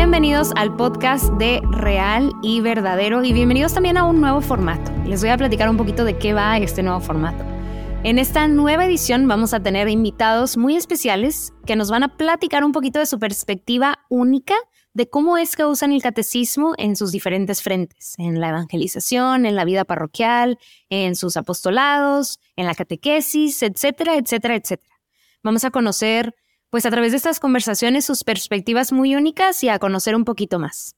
Bienvenidos al podcast de Real y Verdadero y bienvenidos también a un nuevo formato. Les voy a platicar un poquito de qué va este nuevo formato. En esta nueva edición vamos a tener invitados muy especiales que nos van a platicar un poquito de su perspectiva única de cómo es que usan el catecismo en sus diferentes frentes, en la evangelización, en la vida parroquial, en sus apostolados, en la catequesis, etcétera, etcétera, etcétera. Vamos a conocer, pues a través de estas conversaciones, sus perspectivas muy únicas y a conocer un poquito más.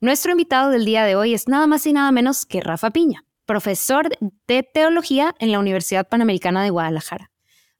Nuestro invitado del día de hoy es nada más y nada menos que Rafa Piña, profesor de teología en la Universidad Panamericana de Guadalajara.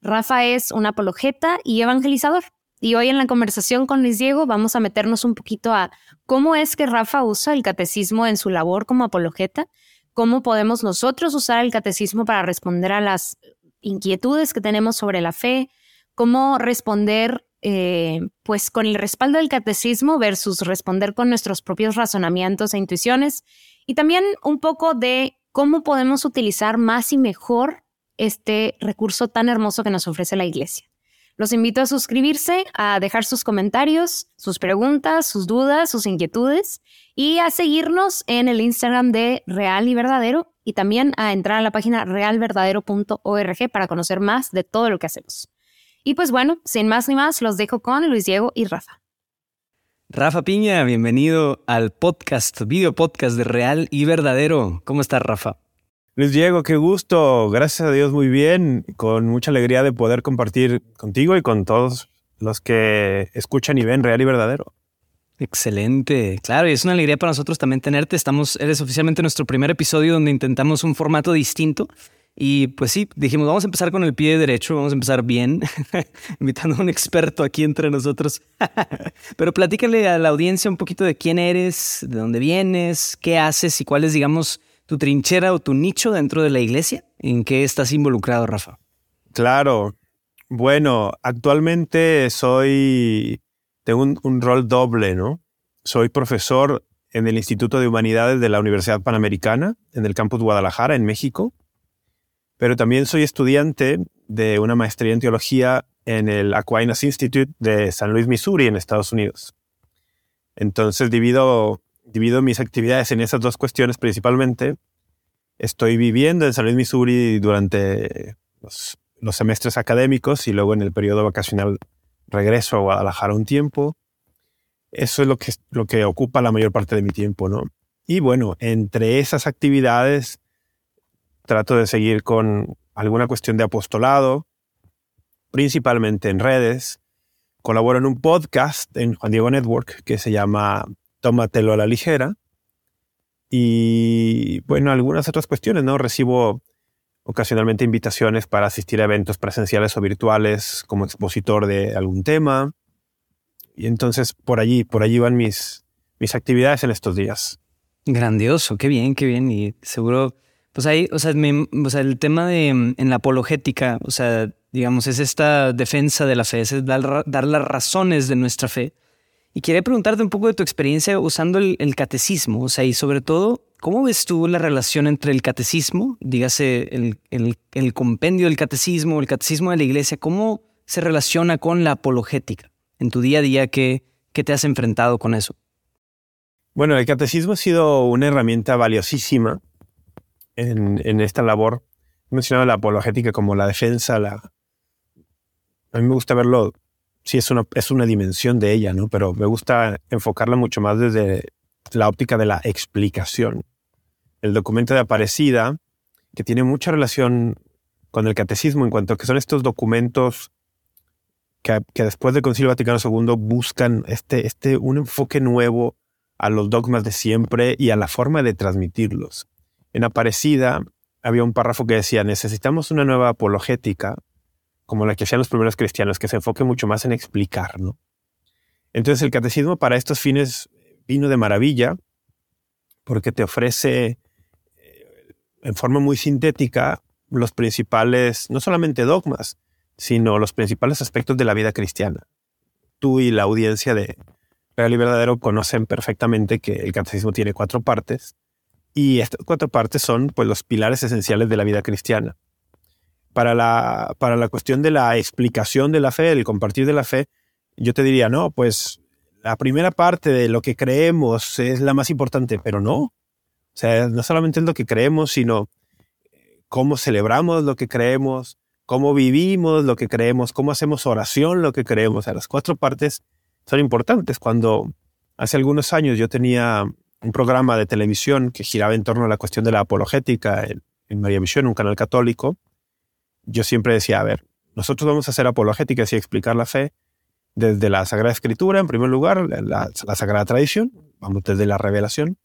Rafa es un apologeta y evangelizador. Y hoy en la conversación con Luis Diego vamos a meternos un poquito a cómo es que Rafa usa el catecismo en su labor como apologeta, cómo podemos nosotros usar el catecismo para responder a las inquietudes que tenemos sobre la fe, cómo responder eh, pues con el respaldo del catecismo versus responder con nuestros propios razonamientos e intuiciones y también un poco de cómo podemos utilizar más y mejor este recurso tan hermoso que nos ofrece la iglesia. Los invito a suscribirse, a dejar sus comentarios, sus preguntas, sus dudas, sus inquietudes y a seguirnos en el Instagram de Real y Verdadero y también a entrar a la página realverdadero.org para conocer más de todo lo que hacemos. Y pues bueno, sin más ni más, los dejo con Luis Diego y Rafa. Rafa Piña, bienvenido al podcast, video podcast de Real y Verdadero. ¿Cómo estás, Rafa? Luis Diego, qué gusto. Gracias a Dios, muy bien. Con mucha alegría de poder compartir contigo y con todos los que escuchan y ven real y verdadero. Excelente. Claro, y es una alegría para nosotros también tenerte. Estamos, eres oficialmente nuestro primer episodio donde intentamos un formato distinto. Y pues sí, dijimos, vamos a empezar con el pie derecho, vamos a empezar bien, invitando a un experto aquí entre nosotros. Pero platícale a la audiencia un poquito de quién eres, de dónde vienes, qué haces y cuál es, digamos, tu trinchera o tu nicho dentro de la iglesia? ¿En qué estás involucrado, Rafa? Claro. Bueno, actualmente soy, tengo un, rol doble, ¿no? Soy profesor en el Instituto de Humanidades de la Universidad Panamericana, en el campus Guadalajara, en México. Pero también soy estudiante de una maestría en teología en el Aquinas Institute de San Luis, Missouri, en Estados Unidos. Entonces divido divido mis actividades en esas dos cuestiones principalmente. Estoy viviendo en San Luis, Missouri durante los, semestres académicos y luego en el periodo vacacional regreso a Guadalajara un tiempo. Eso es lo que, lo que ocupa la mayor parte de mi tiempo, ¿no? Y bueno, entre esas actividades trato de seguir con alguna cuestión de apostolado, principalmente en redes. Colaboro en un podcast en Juan Diego Network que se llama tómatelo a la ligera. Y bueno, algunas otras cuestiones, ¿no? Recibo ocasionalmente invitaciones para asistir a eventos presenciales o virtuales como expositor de algún tema. Y entonces por allí, por allí van mis, mis actividades en estos días. Grandioso, qué bien, qué bien. Y seguro, pues ahí, o sea, el tema de en la apologética, o sea, digamos, es esta defensa de la fe, es dar, las razones de nuestra fe. Y quería preguntarte un poco de tu experiencia usando el, catecismo, o sea, y sobre todo, ¿cómo ves tú la relación entre el catecismo, dígase el, compendio del catecismo, el catecismo de la iglesia, cómo se relaciona con la apologética en tu día a día? ¿Qué, qué te has enfrentado con eso? Bueno, el catecismo ha sido una herramienta valiosísima en, esta labor. He mencionado la apologética como la defensa, la... A mí me gusta verlo sí es una, es una dimensión de ella, ¿no? Pero me gusta enfocarla mucho más desde la óptica de la explicación. El documento de Aparecida, que tiene mucha relación con el catecismo en cuanto a que son estos documentos que, después del Concilio Vaticano II buscan este, este, un enfoque nuevo a los dogmas de siempre y a la forma de transmitirlos. En Aparecida había un párrafo que decía, necesitamos una nueva apologética como la que hacían los primeros cristianos, que se enfoque mucho más en explicar, ¿no? Entonces el catecismo para estos fines vino de maravilla, porque te ofrece eh, en forma muy sintética los principales, no solamente dogmas, sino los principales aspectos de la vida cristiana. Tú y la audiencia de Real y Verdadero conocen perfectamente que el catecismo tiene cuatro partes, y estas cuatro partes son pues, los pilares esenciales de la vida cristiana para la, para la cuestión de la explicación de la fe, el compartir de la fe, yo te diría, no, pues la primera parte de lo que creemos es la más importante, pero no. O sea, no solamente es lo que creemos, sino cómo celebramos lo que creemos, cómo vivimos lo que creemos, cómo hacemos oración lo que creemos. O sea, las cuatro partes son importantes. Cuando hace algunos años yo tenía un programa de televisión que giraba en torno a la cuestión de la apologética en, María Misión, un canal católico, yo siempre decía, a ver, nosotros vamos a hacer apologética y explicar la fe desde la Sagrada Escritura, en primer lugar, la, la Sagrada Tradición, vamos desde la revelación,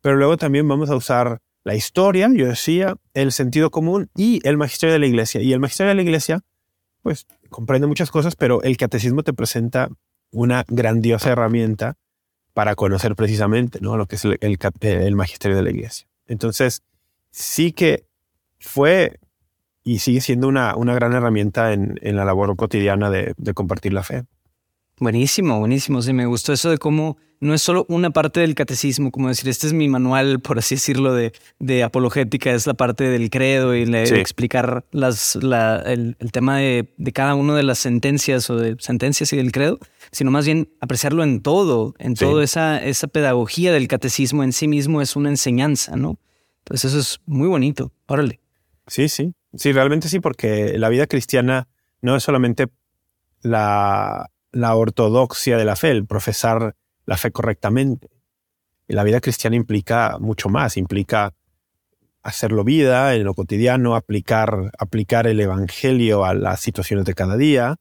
pero luego también vamos a usar la historia, yo decía, el sentido común y el magisterio de la iglesia. Y el magisterio de la iglesia, pues, comprende muchas cosas, pero el catecismo te presenta una grandiosa herramienta para conocer precisamente ¿no? lo que es el, el, magisterio de la iglesia. Entonces, sí que fue y sigue siendo una, una gran herramienta en, la labor cotidiana de compartir la fe. Buenísimo, buenísimo. Sí, me gustó eso de cómo no es solo una parte del catecismo, como decir, este es mi manual, por así decirlo, de, de apologética, es la parte del credo y explicar las, el, tema de, de, cada una de las sentencias o de sentencias y del credo, sino más bien apreciarlo en todo, en toda esa, esa pedagogía del catecismo en sí mismo es una enseñanza, ¿no? Entonces eso es muy bonito. Órale. Sí, sí. Sí, realmente sí, porque la vida cristiana no es solamente la la ortodoxia de la fe, el profesar la fe correctamente. La vida cristiana implica mucho más, implica hacerlo vida en lo cotidiano, aplicar, aplicar el evangelio a las situaciones de cada día,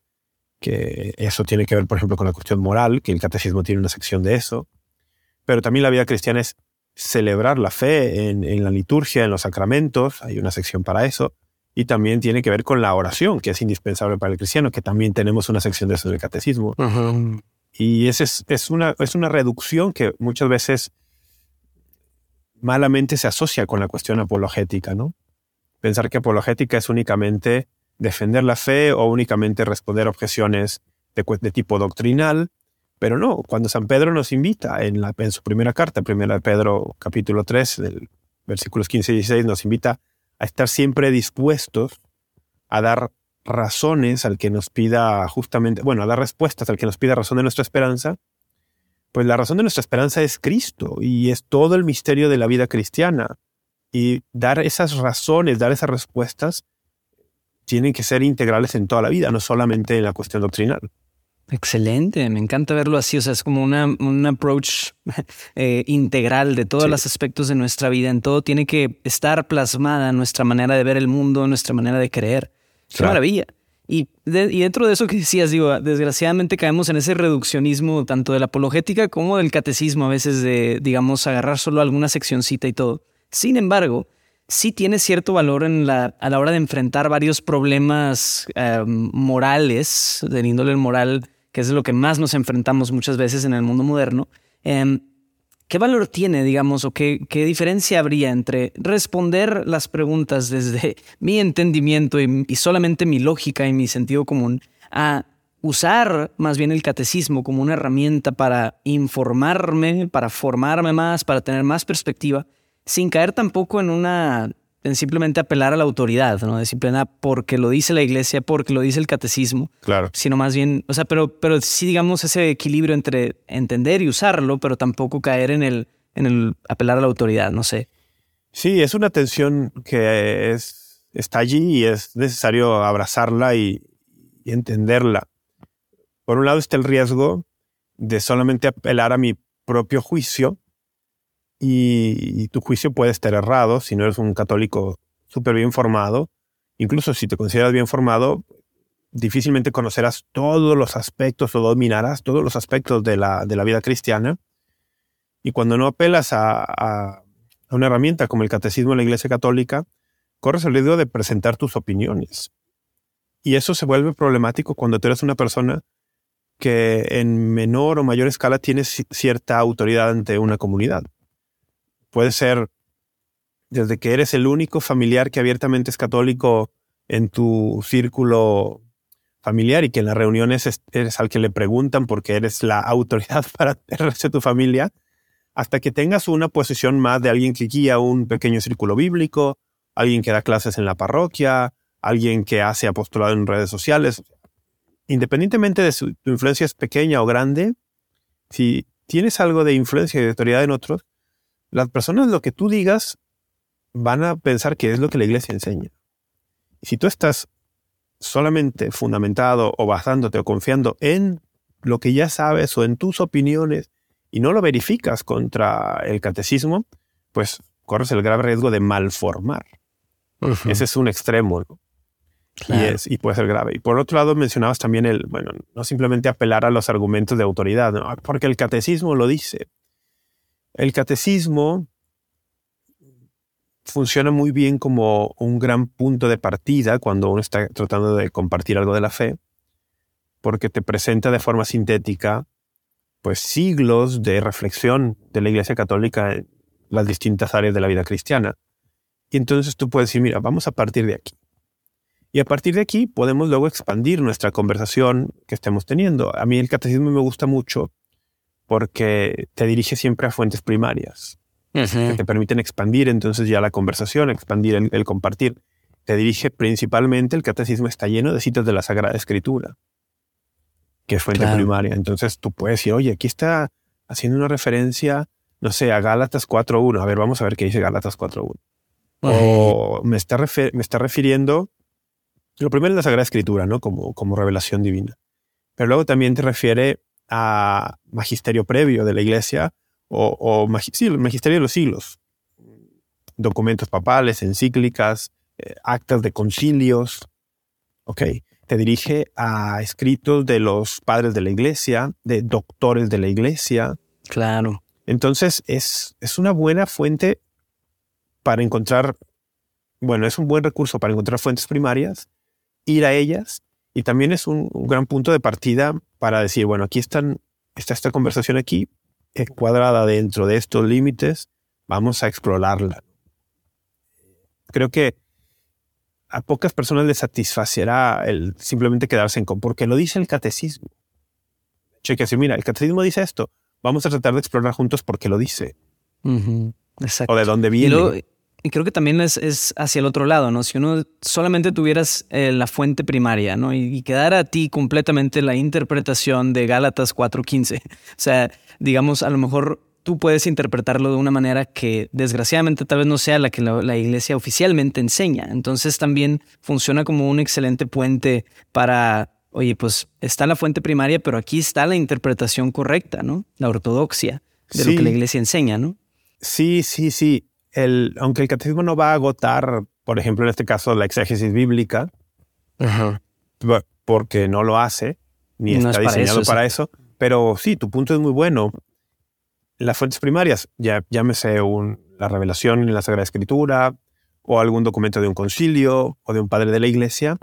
que eso tiene que ver, por ejemplo, con la cuestión moral, que el catecismo tiene una sección de eso. Pero también la vida cristiana es celebrar la fe en, en la liturgia, en los sacramentos, hay una sección para eso y también tiene que ver con la oración, que es indispensable para el cristiano, que también tenemos una sección de eso en el catecismo. Y ese es, es, una, es una reducción que muchas veces malamente se asocia con la cuestión apologética, ¿no? Pensar que apologética es únicamente defender la fe o únicamente responder objeciones de, de tipo doctrinal, pero no, cuando San Pedro nos invita en, la, en su primera carta, primera de Pedro capítulo 3, del versículos 15 y 16, nos invita a estar siempre dispuestos a dar razones al que nos pida justamente, bueno, a dar respuestas al que nos pida razón de nuestra esperanza, pues la razón de nuestra esperanza es Cristo y es todo el misterio de la vida cristiana. Y dar esas razones, dar esas respuestas, tienen que ser integrales en toda la vida, no solamente en la cuestión doctrinal. Excelente, me encanta verlo así, o sea, es como una, un approach eh, integral de todos los aspectos de nuestra vida, en todo tiene que estar plasmada nuestra manera de ver el mundo, nuestra manera de creer. Qué maravilla. Y, y, dentro de eso que decías, digo, desgraciadamente caemos en ese reduccionismo tanto de la apologética como del catecismo, a veces de, digamos, agarrar solo alguna seccioncita y todo. Sin embargo, sí tiene cierto valor en la, a la hora de enfrentar varios problemas eh, morales, de índole moral, que es lo que más nos enfrentamos muchas veces en el mundo moderno, em, ¿qué valor tiene, digamos, o qué, qué, diferencia habría entre responder las preguntas desde mi entendimiento y, y, solamente mi lógica y mi sentido común a usar más bien el catecismo como una herramienta para informarme, para formarme más, para tener más perspectiva, sin caer tampoco en una en simplemente apelar a la autoridad, ¿no? De simplemente porque lo dice la iglesia, porque lo dice el catecismo. Claro. Sino más bien, o sea, pero, pero sí digamos ese equilibrio entre entender y usarlo, pero tampoco caer en el, en el apelar a la autoridad, no sé. Sí, es una tensión que es, está allí y es necesario abrazarla y, y entenderla. Por un lado está el riesgo de solamente apelar a mi propio juicio y, tu juicio puede estar errado si no eres un católico súper bien formado. Incluso si te consideras bien formado, difícilmente conocerás todos los aspectos o dominarás todos los aspectos de la, de la vida cristiana. Y cuando no apelas a, a, una herramienta como el catecismo de la Iglesia Católica, corres el riesgo de presentar tus opiniones. Y eso se vuelve problemático cuando tú eres una persona que en menor o mayor escala tienes cierta autoridad ante una comunidad. Puede ser desde que eres el único familiar que abiertamente es católico en tu círculo familiar y que en las reuniones eres al que le preguntan porque eres la autoridad para el resto de tu familia, hasta que tengas una posición más de alguien que guía un pequeño círculo bíblico, alguien que da clases en la parroquia, alguien que hace apostolado en redes sociales. Independientemente de si tu influencia es pequeña o grande, si tienes algo de influencia y de autoridad en otros, las personas lo que tú digas van a pensar que es lo que la iglesia enseña. Y si tú estás solamente fundamentado o basándote o confiando en lo que ya sabes o en tus opiniones y no lo verificas contra el catecismo, pues corres el grave riesgo de malformar. Ese es un extremo. Y, es, y puede ser grave. Y por otro lado, mencionabas también el, bueno, no simplemente apelar a los argumentos de autoridad, porque el catecismo lo dice. El catecismo funciona muy bien como un gran punto de partida cuando uno está tratando de compartir algo de la fe, porque te presenta de forma sintética pues siglos de reflexión de la Iglesia Católica en las distintas áreas de la vida cristiana. Y entonces tú puedes decir, mira, vamos a partir de aquí. Y a partir de aquí podemos luego expandir nuestra conversación que estemos teniendo. A mí el catecismo me gusta mucho porque te dirige siempre a fuentes primarias que te permiten expandir entonces ya la conversación, expandir el, compartir. Te dirige principalmente, el catecismo está lleno de citas de la Sagrada Escritura, que es fuente primaria. Entonces tú puedes decir, oye, aquí está haciendo una referencia, no sé, a Gálatas 4.1. A ver, vamos a ver qué dice Gálatas 4.1. O me está, me está refiriendo, lo primero es la Sagrada Escritura, ¿no? Como, como revelación divina. Pero luego también te refiere a magisterio previo de la iglesia, o, sí, el magisterio de los siglos, documentos papales, encíclicas, eh, actas de concilios. Ok, te dirige a escritos de los padres de la iglesia, de doctores de la iglesia. Claro. Entonces es, es una buena fuente para encontrar, bueno, es un buen recurso para encontrar fuentes primarias, ir a ellas y también es un, un gran punto de partida para decir, bueno, aquí están, está esta conversación aquí, cuadrada dentro de estos límites, vamos a explorarla. Creo que a pocas personas les satisfacerá el simplemente quedarse en con, porque lo dice el catecismo. Cheque así, mira, el catecismo dice esto, vamos a tratar de explorar juntos porque lo dice. Exacto. O de dónde viene. Y, creo que también es, hacia el otro lado, ¿no? Si uno solamente tuvieras eh, la fuente primaria, ¿no? Y, y, quedara a ti completamente la interpretación de Gálatas 4.15. O sea, digamos, a lo mejor tú puedes interpretarlo de una manera que desgraciadamente tal vez no sea la que la, iglesia oficialmente enseña. Entonces también funciona como un excelente puente para, oye, pues está la fuente primaria, pero aquí está la interpretación correcta, ¿no? La ortodoxia de lo que la iglesia enseña, ¿no? Sí, sí, sí. El, aunque el catecismo no va a agotar, por ejemplo, en este caso, la exégesis bíblica, porque no lo hace, ni está diseñado para eso pero sí, tu punto es muy bueno. Las fuentes primarias, ya llámese un, la revelación en la Sagrada Escritura o algún documento de un concilio o de un padre de la iglesia,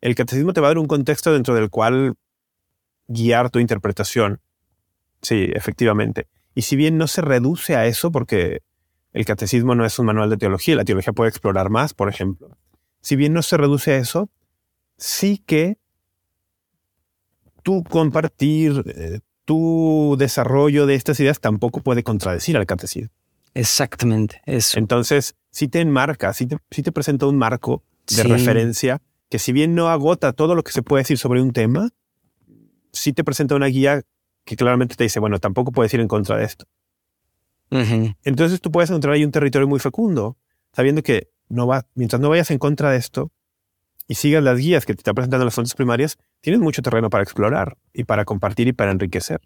el catecismo te va a dar un contexto dentro del cual guiar tu interpretación. Sí, efectivamente. Y si bien no se reduce a eso, porque el catecismo no es un manual de teología, la teología puede explorar más, por ejemplo. Si bien no se reduce a eso, sí que tu compartir, eh, tu desarrollo de estas ideas tampoco puede contradecir al catecismo. Exactamente, eso. Entonces, si te enmarca, si te, te presenta un marco de referencia que si bien no agota todo lo que se puede decir sobre un tema, sí te presenta una guía que claramente te dice, bueno, tampoco puedes ir en contra de esto. Entonces tú puedes encontrar ahí un territorio muy fecundo, sabiendo que no va, mientras no vayas en contra de esto, y sigas las guías que te están presentando las fuentes primarias, tienes mucho terreno para explorar y para compartir y para enriquecer.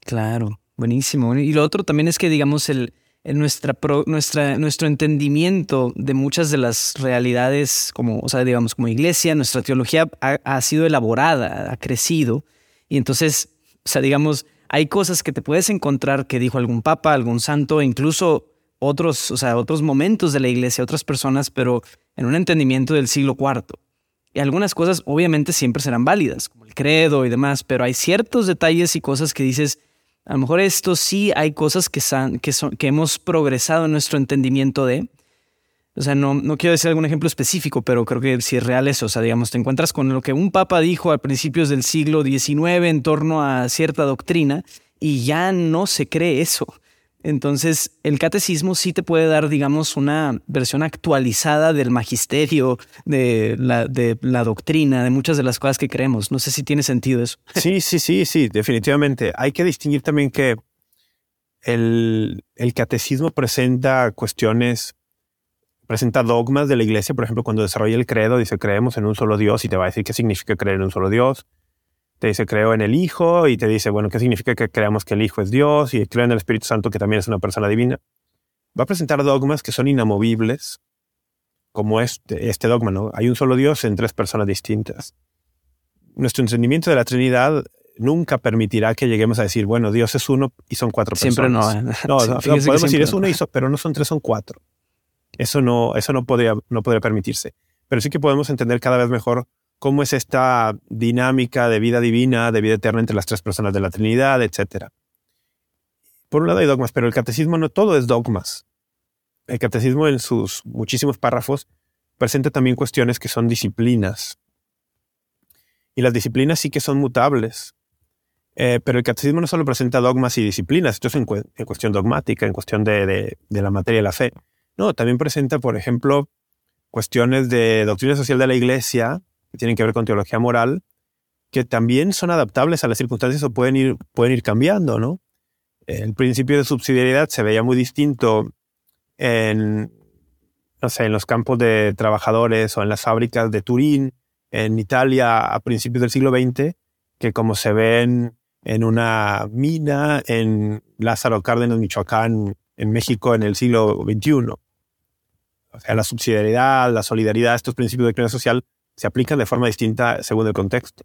Claro, buenísimo. Y lo otro también es que, digamos, el, nuestra, nuestra, nuestro entendimiento de muchas de las realidades, como, o sea, digamos, como iglesia, nuestra teología ha, ha sido elaborada, ha crecido. Y entonces, o sea, digamos, hay cosas que te puedes encontrar que dijo algún papa, algún santo, incluso otros, o sea, otros momentos de la iglesia, otras personas, pero en un entendimiento del siglo IV. Y algunas cosas obviamente siempre serán válidas, como el credo y demás, pero hay ciertos detalles y cosas que dices, a lo mejor esto sí hay cosas que, que, son, que hemos progresado en nuestro entendimiento de. O sea, no, no quiero decir algún ejemplo específico, pero creo que sí es real eso. O sea, digamos, te encuentras con lo que un papa dijo a principios del siglo XIX en torno a cierta doctrina y ya no se cree eso Entonces, el catecismo sí te puede dar, digamos, una versión actualizada del magisterio, de la, de la doctrina, de muchas de las cosas que creemos. No sé si tiene sentido eso. Sí, sí, sí, sí, definitivamente. Hay que distinguir también que el, el catecismo presenta cuestiones, presenta dogmas de la iglesia. Por ejemplo, cuando desarrolla el credo, dice creemos en un solo Dios y te va a decir qué significa creer en un solo Dios te dice creo en el Hijo y te dice, bueno, ¿qué significa que creamos que el Hijo es Dios y creo en el Espíritu Santo que también es una persona divina? Va a presentar dogmas que son inamovibles, como este, este dogma, ¿no? Hay un solo Dios en tres personas distintas. Nuestro entendimiento de la Trinidad nunca permitirá que lleguemos a decir, bueno, Dios es uno y son cuatro siempre personas. Siempre no. No, no, podemos decir es uno, y pero no son tres, son cuatro. Eso no, eso no podría, no podría permitirse. Pero sí que podemos entender cada vez mejor cómo es esta dinámica de vida divina, de vida eterna entre las tres personas de la Trinidad, etc. Por un lado hay dogmas, pero el catecismo no todo es dogmas. El catecismo en sus muchísimos párrafos presenta también cuestiones que son disciplinas. Y las disciplinas sí que son mutables. Eh, pero el catecismo no solo presenta dogmas y disciplinas, esto es en, cuestión dogmática, en cuestión de, de la materia de la fe. No, también presenta, por ejemplo, cuestiones de doctrina social de la Iglesia, que tienen que ver con teología moral, que también son adaptables a las circunstancias o pueden ir, pueden ir cambiando, ¿no? El principio de subsidiariedad se veía muy distinto en, no sé, en los campos de trabajadores o en las fábricas de Turín, en Italia a principios del siglo XX, que como se ven en una mina en Lázaro Cárdenas, Michoacán, en México en el siglo XXI. O sea, la subsidiariedad, la solidaridad, estos principios de economía social se aplican de forma distinta según el contexto.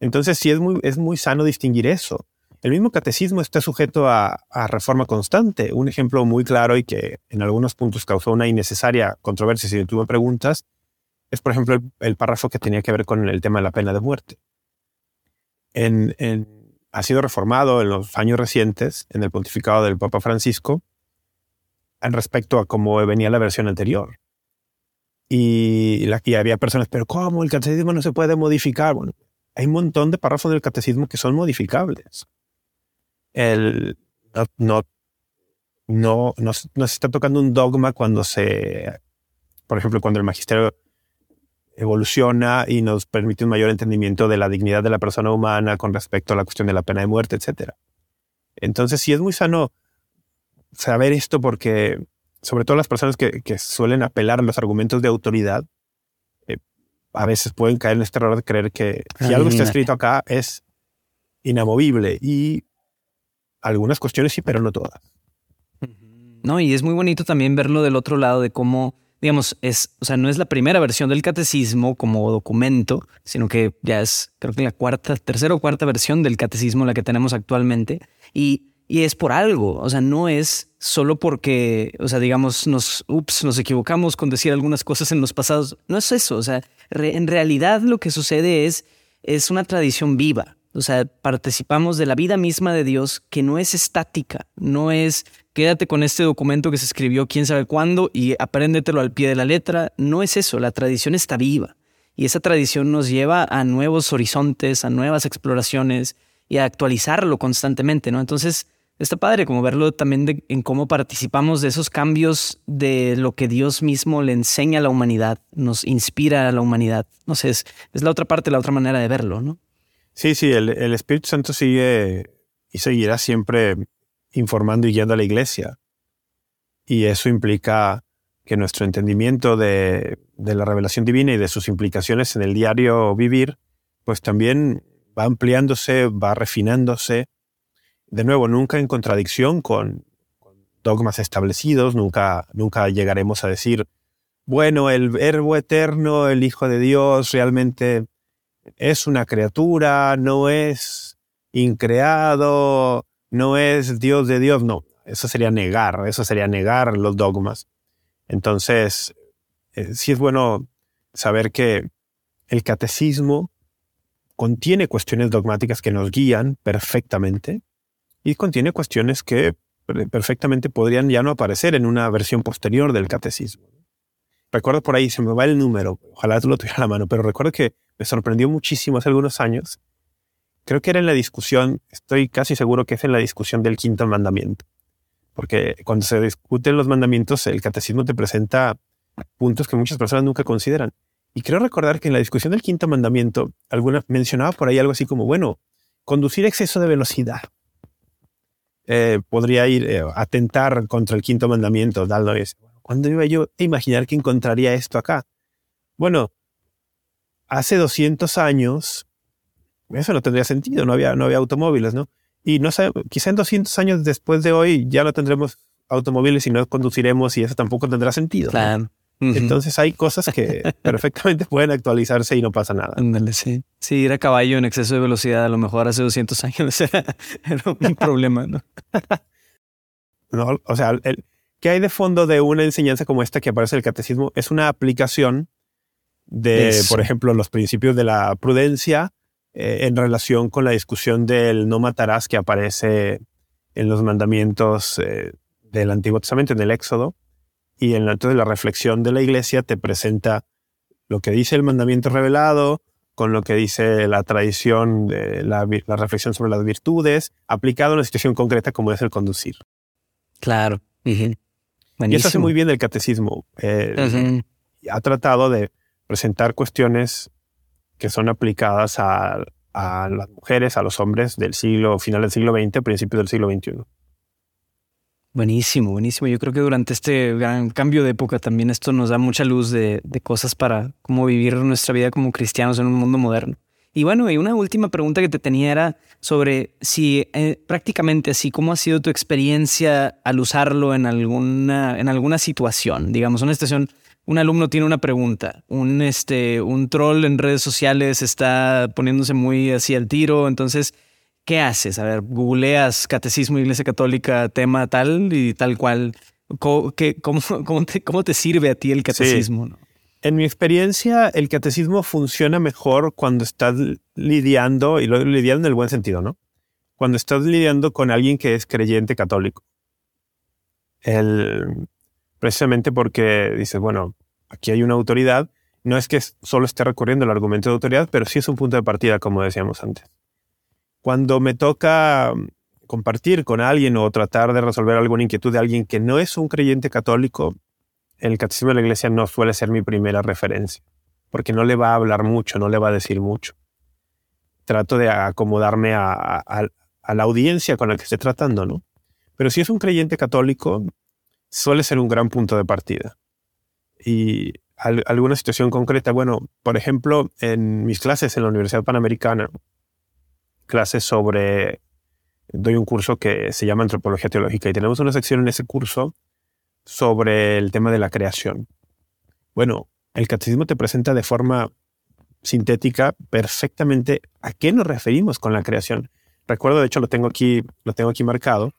Entonces sí es muy, es muy sano distinguir eso. El mismo catecismo está sujeto a, reforma constante. Un ejemplo muy claro y que en algunos puntos causó una innecesaria controversia, si me preguntas, es por ejemplo el, párrafo que tenía que ver con el tema de la pena de muerte. ha sido reformado en los años recientes, en el pontificado del Papa Francisco, en respecto a cómo venía la versión anterior. Y, la, había personas, pero ¿cómo? El catecismo no se puede modificar. Bueno, hay un montón de párrafos del catecismo que son modificables. El, no, no, no, se está tocando un dogma cuando se, por ejemplo, cuando el magisterio evoluciona y nos permite un mayor entendimiento de la dignidad de la persona humana con respecto a la cuestión de la pena de muerte, etc. Entonces, sí es muy sano saber esto porque sobre todo las personas que, suelen apelar a los argumentos de autoridad, eh, a veces pueden caer en este error de creer que si algo está escrito acá es inamovible y algunas cuestiones sí, pero no todas. No, y es muy bonito también verlo del otro lado de cómo, digamos, es, o sea, no es la primera versión del catecismo como documento, sino que ya es, creo que la cuarta, tercera o cuarta versión del catecismo la que tenemos actualmente. Y y es por algo, o sea, no es solo porque, o sea, digamos, nos, ups, nos equivocamos con decir algunas cosas en los pasados. No es eso, o sea, en realidad lo que sucede es, es una tradición viva. O sea, participamos de la vida misma de Dios que no es estática, no es quédate con este documento que se escribió quién sabe cuándo y apréndetelo al pie de la letra. No es eso, la tradición está viva. Y esa tradición nos lleva a nuevos horizontes, a nuevas exploraciones y a actualizarlo constantemente, ¿no? Entonces, está padre como verlo también en cómo participamos de esos cambios de lo que Dios mismo le enseña a la humanidad, nos inspira a la humanidad. No sé, es, la otra parte, la otra manera de verlo, ¿no? Sí, sí, el, Espíritu Santo sigue y seguirá siempre informando y guiando a la iglesia. Y eso implica que nuestro entendimiento de, de la revelación divina y de sus implicaciones en el diario vivir, pues también va ampliándose, va refinándose de nuevo, nunca en contradicción con, dogmas establecidos, nunca, nunca llegaremos a decir, bueno, el verbo eterno, el Hijo de Dios, realmente es una criatura, no es increado, no es Dios de Dios, no, eso sería negar, eso sería negar los dogmas. Entonces, eh, sí es bueno saber que el catecismo contiene cuestiones dogmáticas que nos guían perfectamente, y contiene cuestiones que perfectamente podrían ya no aparecer en una versión posterior del catecismo. Recuerdo por ahí, se me va el número, ojalá tú lo tuviera a la mano, pero recuerdo que me sorprendió muchísimo hace algunos años. Creo que era en la discusión, estoy casi seguro que es en la discusión del quinto mandamiento. porque cuando se discuten los mandamientos, el catecismo te presenta puntos que muchas personas nunca consideran. Y creo recordar que en la discusión del quinto mandamiento, alguna mencionaba por ahí algo así como, bueno, conducir exceso de velocidad eh, podría ir eh, atentar contra el quinto mandamiento, dando. ¿Cuándo iba yo a imaginar que encontraría esto acá? Bueno, hace 200 años, eso no tendría sentido, no había, no había automóviles, ¿no? Y no sé, quizá en 200 años después de hoy ya no tendremos automóviles y no conduciremos y eso tampoco tendrá sentido. Claro. Entonces hay cosas que perfectamente pueden actualizarse y no pasa nada. sí. Sí, ir a caballo en exceso de velocidad a lo mejor hace 200 años era, un problema, ¿no? no o sea, el, ¿qué hay de fondo de una enseñanza como esta que aparece en el catecismo? Es una aplicación de, por ejemplo, los principios de la prudencia eh, en relación con la discusión del no matarás que aparece en los mandamientos eh, del Antiguo Testamento, en el Éxodo y en la, entonces la reflexión de la iglesia te presenta lo que dice el mandamiento revelado con lo que dice la tradición, de la, reflexión sobre las virtudes, aplicado a una situación concreta como es el conducir. Claro. Y eso hace muy bien el catecismo. Eh, ha tratado de presentar cuestiones que son aplicadas a, a, las mujeres, a los hombres del siglo, final del siglo XX, principios del siglo XXI. Buenísimo, buenísimo. Yo creo que durante este gran cambio de época también esto nos da mucha luz de, cosas para cómo vivir nuestra vida como cristianos en un mundo moderno. Y bueno, y una última pregunta que te tenía era sobre si eh, prácticamente así, ¿cómo ha sido tu experiencia al usarlo en alguna, en alguna situación? Digamos, una situación, un alumno tiene una pregunta, un, este, un troll en redes sociales está poniéndose muy así al tiro, entonces ¿qué haces? A ver, googleas Catecismo Iglesia Católica, tema tal y tal cual. ¿Cómo, cómo, te, sirve a ti el catecismo? En mi experiencia, el catecismo funciona mejor cuando estás lidiando, y lo lidiando en el buen sentido, ¿no? Cuando estás lidiando con alguien que es creyente católico. El, precisamente porque dices, bueno, aquí hay una autoridad. No es que solo esté recurriendo al argumento de autoridad, pero sí es un punto de partida, como decíamos antes. Cuando me toca compartir con alguien o tratar de resolver alguna inquietud de alguien que no es un creyente católico, el catecismo de la iglesia no suele ser mi primera referencia, porque no le va a hablar mucho, no le va a decir mucho. Trato de acomodarme a, la audiencia con la que esté tratando, ¿no? Pero si es un creyente católico, suele ser un gran punto de partida. Y alguna situación concreta, bueno, por ejemplo, en mis clases en la Universidad Panamericana, clases sobre, doy un curso que se llama Antropología Teológica y tenemos una sección en ese curso sobre el tema de la creación. Bueno, el catecismo te presenta de forma sintética perfectamente a qué nos referimos con la creación. Recuerdo, de hecho, lo tengo aquí, lo tengo aquí marcado,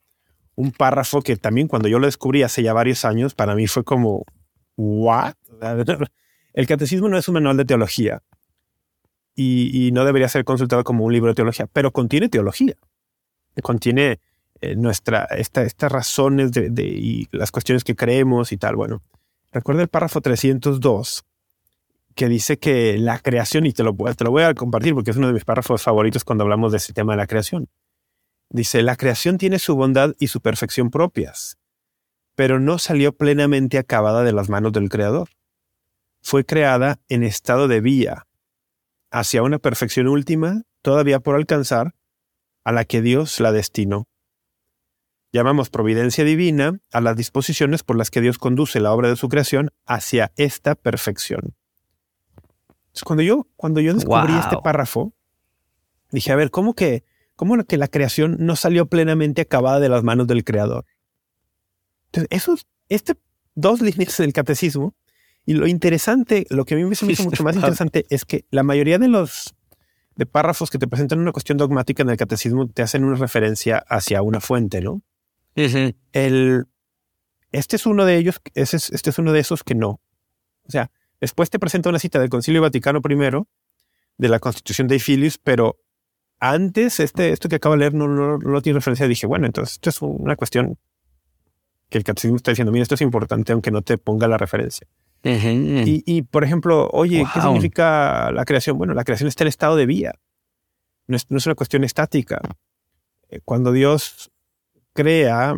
un párrafo que también cuando yo lo descubrí hace ya varios años, para mí fue como, ¿what? El catecismo no es un manual de teología y, no debería ser consultado como un libro de teología, pero contiene teología. Contiene eh, nuestra, esta, estas razones de, y las cuestiones que creemos y tal. Bueno, recuerda el párrafo 302 que dice que la creación, y te lo, te lo voy a compartir porque es uno de mis párrafos favoritos cuando hablamos de este tema de la creación. Dice, la creación tiene su bondad y su perfección propias, pero no salió plenamente acabada de las manos del Creador. Fue creada en estado de vía, hacia una perfección última todavía por alcanzar, a la que Dios la destinó. Llamamos providencia divina a las disposiciones por las que Dios conduce la obra de su creación hacia esta perfección. cuando yo, cuando yo descubrí este párrafo, dije, a ver, ¿cómo que, cómo que la creación no salió plenamente acabada de las manos del Creador? Entonces, esos, este dos líneas del catecismo y lo interesante, lo que a mí me hizo mucho más interesante es que la mayoría de los de párrafos que te presentan una cuestión dogmática en el catecismo te hacen una referencia hacia una fuente, ¿no? el, este es uno de ellos, este es, este es uno de esos que no. O sea, después te presenta una cita del Concilio Vaticano I, de la Constitución de Filius, pero antes, este, esto que acabo de leer no, no, no tiene referencia. Dije, bueno, entonces esto es una cuestión que el catecismo está diciendo, mira, esto es importante aunque no te ponga la referencia y, por ejemplo, oye, ¿qué significa la creación? Bueno, la creación está en estado de vía. No es, una cuestión estática. Eh, cuando Dios crea,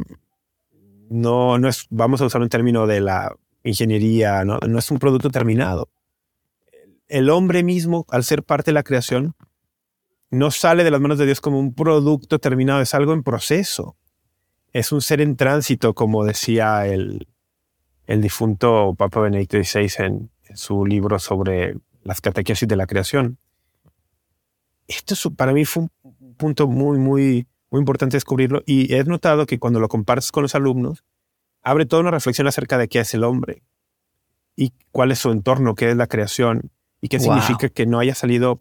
no, no es, vamos a usar un término de la ingeniería, no, no es un producto terminado. El hombre mismo, al ser parte de la creación, no sale de las manos de Dios como un producto terminado, es algo en proceso. Es un ser en tránsito, como decía el, el difunto Papa Benedicto XVI en, su libro sobre las catequesis de la creación. Esto para mí fue un punto muy, muy, muy importante descubrirlo y he notado que cuando lo compartes con los alumnos, abre toda una reflexión acerca de qué es el hombre y cuál es su entorno, qué es la creación y qué significa que no haya salido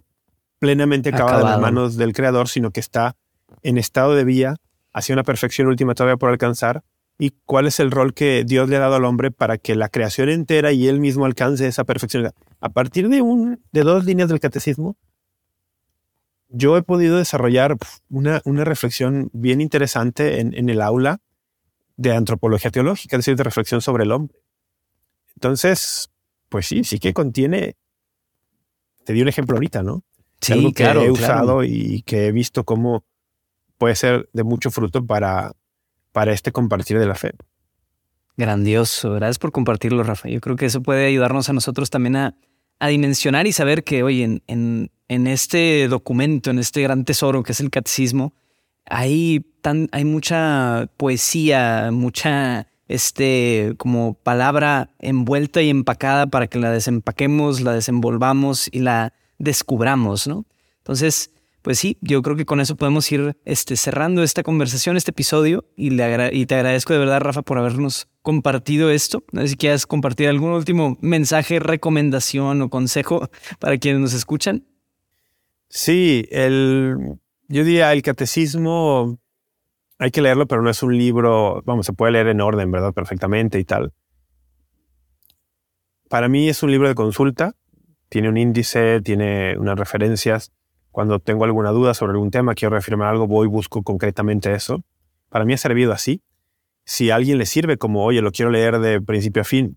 plenamente acabado, en las manos del creador, sino que está en estado de vía hacia una perfección última todavía por alcanzar y cuál es el rol que Dios le ha dado al hombre para que la creación entera y él mismo alcance esa perfección. A partir de, un, de dos líneas del catecismo, yo he podido desarrollar una, una reflexión bien interesante en, en, el aula de antropología teológica, es decir, de reflexión sobre el hombre. Entonces, pues sí, sí que contiene, te di un ejemplo ahorita, ¿no? Sí, Algo que he usado y que he visto cómo puede ser de mucho fruto para, para este compartir de la fe. Grandioso, gracias por compartirlo, Rafa. Yo creo que eso puede ayudarnos a nosotros también a, a dimensionar y saber que, oye, en, en, este documento, en este gran tesoro que es el catecismo, hay, tan, hay mucha poesía, mucha este, como palabra envuelta y empacada para que la desempaquemos, la desenvolvamos y la descubramos, ¿no? Entonces, pues sí, yo creo que con eso podemos ir este, cerrando esta conversación, este episodio, y, te agradezco de verdad, Rafa, por habernos compartido esto. No sé si quieras compartir algún último mensaje, recomendación o consejo para quienes nos escuchan. Sí, el, yo diría el catecismo hay que leerlo, pero no es un libro, vamos, se puede leer en orden, ¿verdad? Perfectamente y tal. Para mí es un libro de consulta, tiene un índice, tiene unas referencias cuando tengo alguna duda sobre algún tema, quiero reafirmar algo, voy y busco concretamente eso. Para mí ha servido así. Si a alguien le sirve como, oye, lo quiero leer de principio a fin,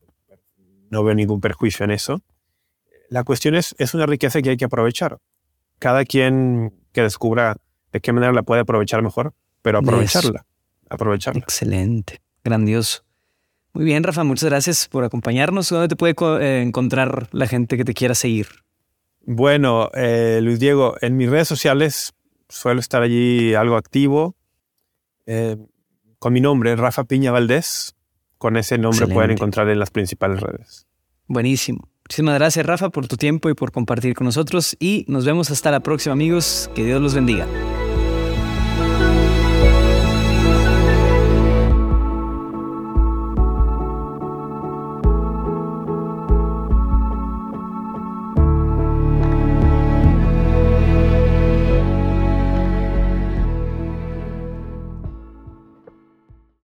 no veo ningún perjuicio en eso. La cuestión es, es una riqueza que hay que aprovechar. Cada quien que descubra de qué manera la puede aprovechar mejor, pero aprovecharla. Aprovecharla. Excelente, grandioso. Muy bien, Rafa, muchas gracias por acompañarnos. ¿Dónde te puede eh, encontrar la gente que te quiera seguir? Bueno, eh, Luis Diego, en mis redes sociales suelo estar allí algo activo. Eh, con mi nombre, Rafa Piña Valdés. Con ese nombre pueden encontrar en las principales redes. Buenísimo. Muchísimas gracias, Rafa, por tu tiempo y por compartir con nosotros. Y nos vemos hasta la próxima, amigos. Que Dios los bendiga.